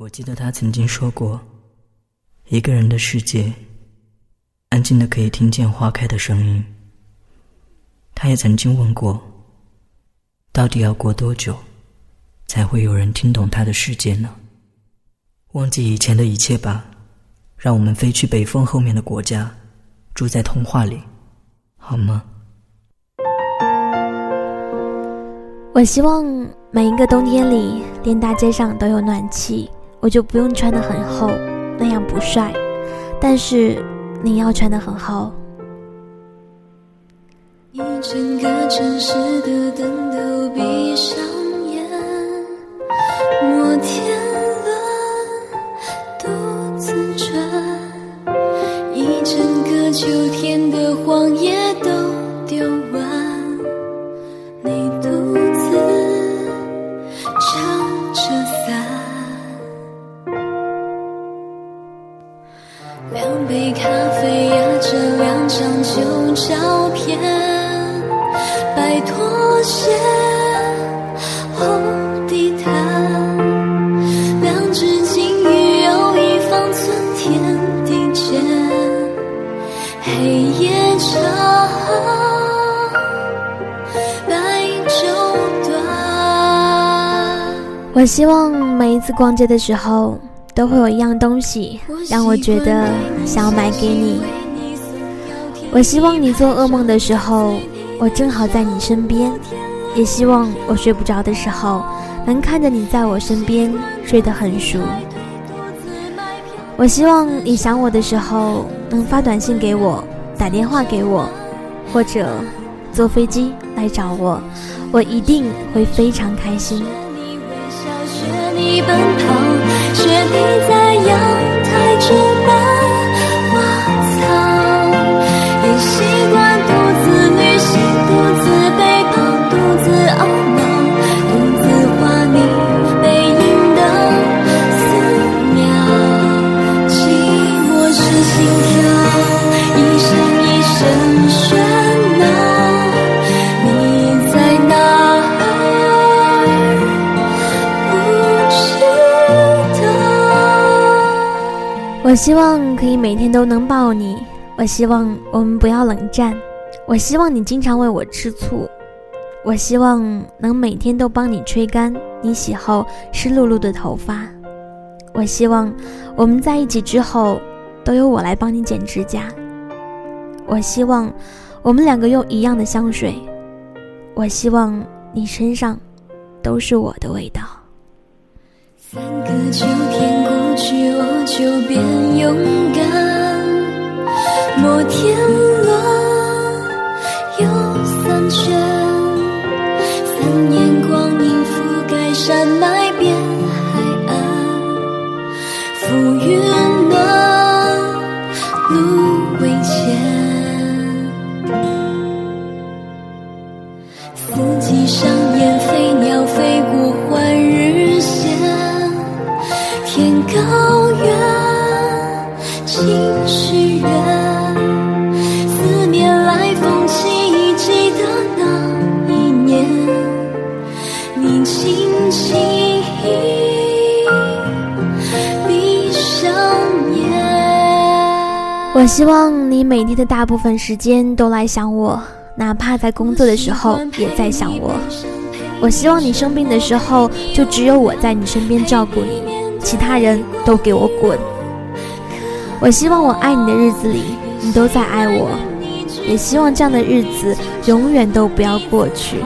我记得他曾经说过：“一个人的世界，安静的可以听见花开的声音。”他也曾经问过：“到底要过多久，才会有人听懂他的世界呢？”忘记以前的一切吧，让我们飞去北风后面的国家，住在童话里，好吗？我希望每一个冬天里，连大街上都有暖气。我就不用穿得很厚，那样不帅。但是你要穿得很厚。一整个城市的灯都闭上照片，白拖鞋，红地毯，两只金鱼游一方寸天地间，黑夜长，白昼短。我希望每一次逛街的时候。都会有一样东西让我觉得想要买给你。我希望你做噩梦的时候，我正好在你身边；也希望我睡不着的时候，能看着你在我身边睡得很熟。我希望你想我的时候，能发短信给我，打电话给我，或者坐飞机来找我，我一定会非常开心。我希望可以每天都能抱你，我希望我们不要冷战，我希望你经常为我吃醋，我希望能每天都帮你吹干你洗后湿漉漉的头发，我希望我们在一起之后都由我来帮你剪指甲，我希望我们两个用一样的香水，我希望你身上都是我的味道。三个秋天过去，我就变勇敢。摩天轮又三圈，三年光阴覆盖山脉变海岸，浮云暖，路我希望你每天的大部分时间都来想我，哪怕在工作的时候也在想我。我希望你生病的时候，就只有我在你身边照顾你。其他人都给我滚！我希望我爱你的日子里，你都在爱我，也希望这样的日子永远都不要过去。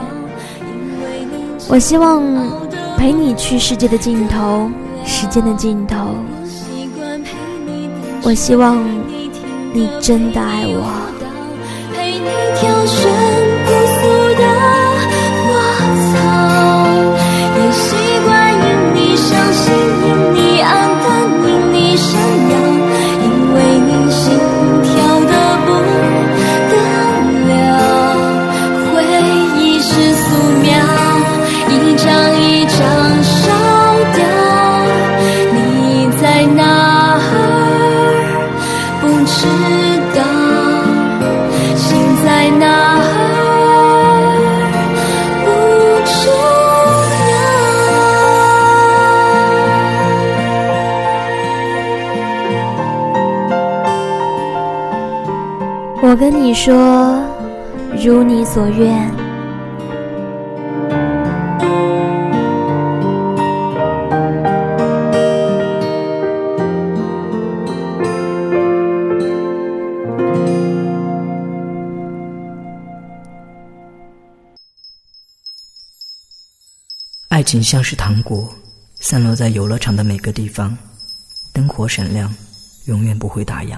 我希望陪你去世界的尽头，时间的尽头。我希望你真的爱我。陪你挑选我跟你说，如你所愿。爱情像是糖果，散落在游乐场的每个地方，灯火闪亮，永远不会打烊。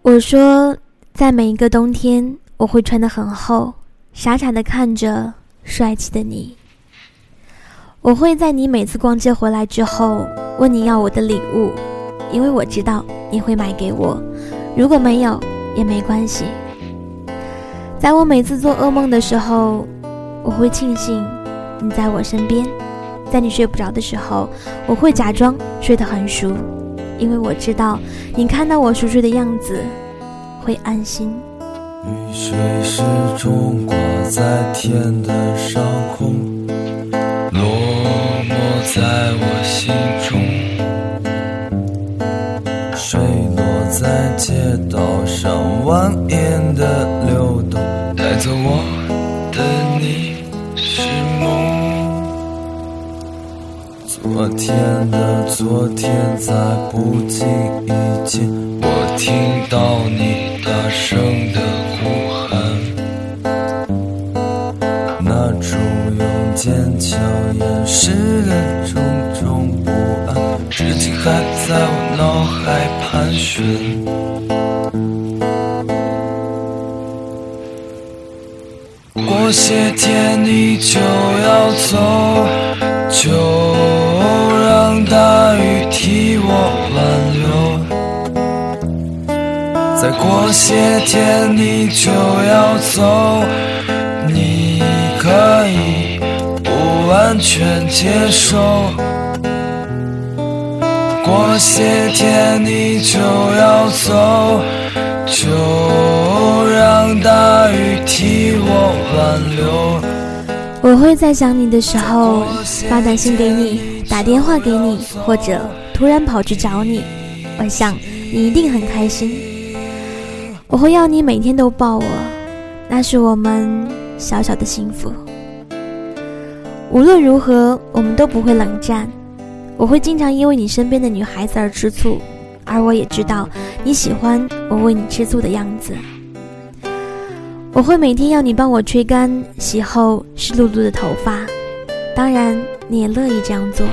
我说。在每一个冬天，我会穿得很厚，傻傻的看着帅气的你。我会在你每次逛街回来之后问你要我的礼物，因为我知道你会买给我。如果没有也没关系。在我每次做噩梦的时候，我会庆幸你在我身边。在你睡不着的时候，我会假装睡得很熟，因为我知道你看到我熟睡的样子。会安心。雨水始终挂在天的上空，落寞在我心中。水落在街道上蜿蜒的流动，带走我的你是梦。昨天的昨天在不经意间，我听到你。大声的呼喊，那种用坚强掩饰的种种不安，至今还在我脑海盘旋。过些天你就要走，就过些天你就要走，你可以不完全接受。过些天你就要走，就让大雨替我挽留。我会在想你的时候发短信给你，打电话给你，或者突然跑去找你。我想你一定很开心。我会要你每天都抱我，那是我们小小的幸福。无论如何，我们都不会冷战。我会经常因为你身边的女孩子而吃醋，而我也知道你喜欢我为你吃醋的样子。我会每天要你帮我吹干洗后湿漉漉的头发，当然你也乐意这样做。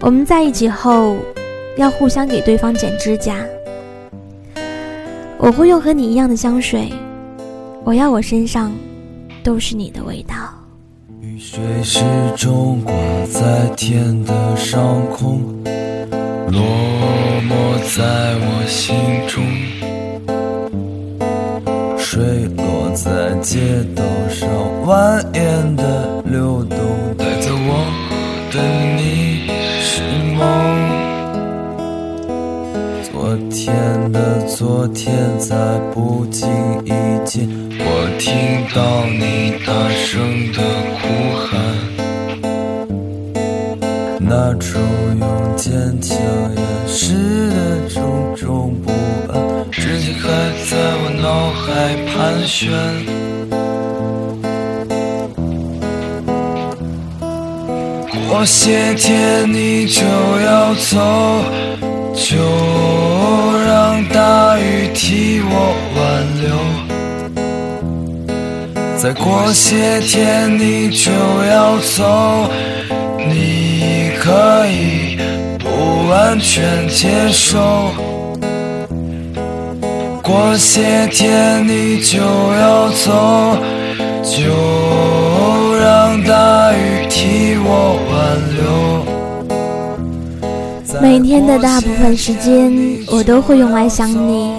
我们在一起后，要互相给对方剪指甲。我会用和你一样的香水，我要我身上都是你的味道。雨水始终挂在天的上空，落寞在我昨天，在不经意间，我听到你大声的呼喊，那种用坚强掩饰的种种不安，至今还在我脑海盘旋。过些天你就要走。就让大雨替我挽留，再过些天你就要走，你可以不完全接受。过些天你就要走，就让大雨替我挽留。每天的大部分时间，我都会用来想你，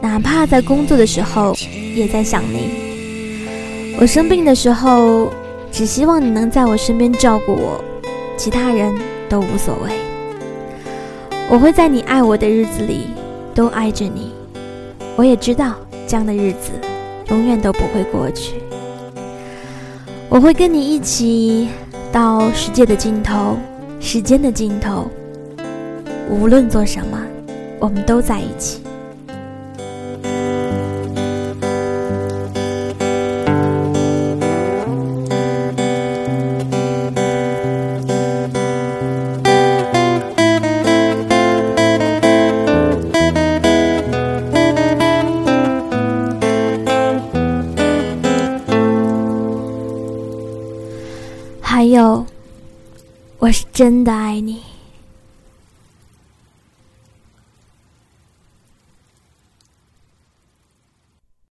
哪怕在工作的时候，也在想你。我生病的时候，只希望你能在我身边照顾我，其他人都无所谓。我会在你爱我的日子里，都爱着你。我也知道，这样的日子永远都不会过去。我会跟你一起到世界的尽头，时间的尽头。无论做什么我们都在一起。还有我是真的爱你。